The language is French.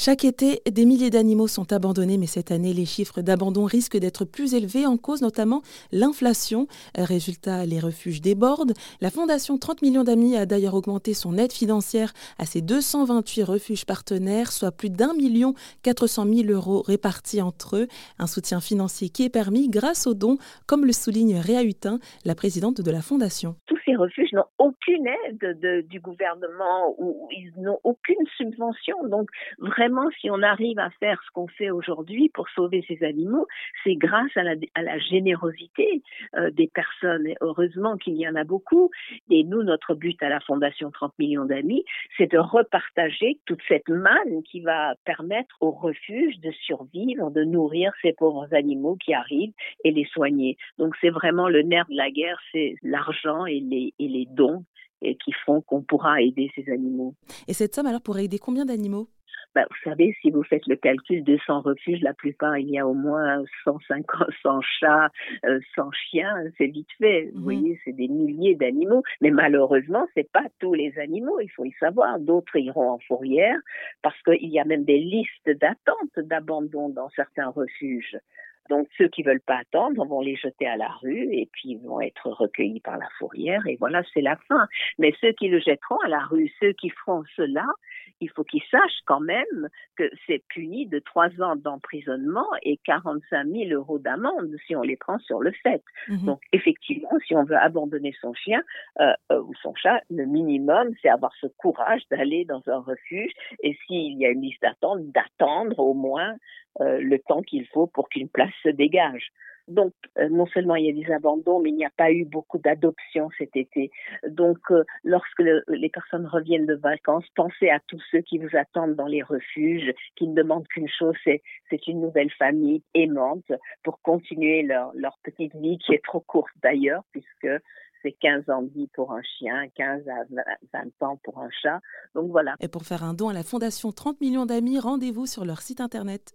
Chaque été, des milliers d'animaux sont abandonnés, mais cette année, les chiffres d'abandon risquent d'être plus élevés, en cause notamment l'inflation. Résultat, les refuges débordent. La Fondation 30 millions d'amis a d'ailleurs augmenté son aide financière à ses 228 refuges partenaires, soit plus d'un million 400 000 euros répartis entre eux. Un soutien financier qui est permis grâce aux dons, comme le souligne Réa Hutin, la présidente de la Fondation refuges n'ont aucune aide du gouvernement ou ils n'ont aucune subvention. Donc vraiment, si on arrive à faire ce qu'on fait aujourd'hui pour sauver ces animaux, c'est grâce à la, générosité euh, des personnes. Heureusement qu'il y en a beaucoup. Et nous, notre but à la Fondation 30 millions d'amis, c'est de repartager toute cette manne qui va permettre aux refuges de survivre, de nourrir ces pauvres animaux qui arrivent et les soigner. Donc c'est vraiment le nerf de la guerre, c'est l'argent et les et les dons qui font qu'on pourra aider ces animaux. Et cette somme alors pourrait aider combien d'animaux? Bah, vous savez, si vous faites le calcul de 100 refuges, la plupart, il y a au moins 150, 100 chats, 100 euh, chiens, c'est vite fait. Vous mhm. voyez, c'est des milliers d'animaux. Mais malheureusement, c'est pas tous les animaux, il faut y savoir. D'autres iront en fourrière parce qu'il y a même des listes d'attente d'abandon dans certains refuges. Donc ceux qui veulent pas attendre vont les jeter à la rue et puis vont être recueillis par la fourrière et voilà, c'est la fin. Mais ceux qui le jetteront à la rue, ceux qui feront cela, il faut qu'ils sachent quand même que c'est puni de trois ans d'emprisonnement et 45 000 euros d'amende si on les prend sur le fait. Mhm. Donc effectivement, si on veut abandonner son chien euh, euh, ou son chat, le minimum, c'est avoir ce courage d'aller dans un refuge et s'il y a une liste d'attente, d'attendre au moins euh, le temps qu'il faut pour qu'une place se dégage. Donc, euh, non seulement il y a des abandons, mais il n'y a pas eu beaucoup d'adoptions cet été. Donc, euh, lorsque les personnes reviennent de vacances, pensez à tous ceux qui vous attendent dans les refuges, qui ne demandent qu'une chose, c'est, une nouvelle famille aimante pour continuer leur, leur petite vie qui est trop courte d'ailleurs, puisque c'est 15 ans de vie pour un chien, 15 à 20 ans pour un chat. Donc voilà. Et pour faire un don à la Fondation 30 millions d'amis, rendez-vous sur leur site internet.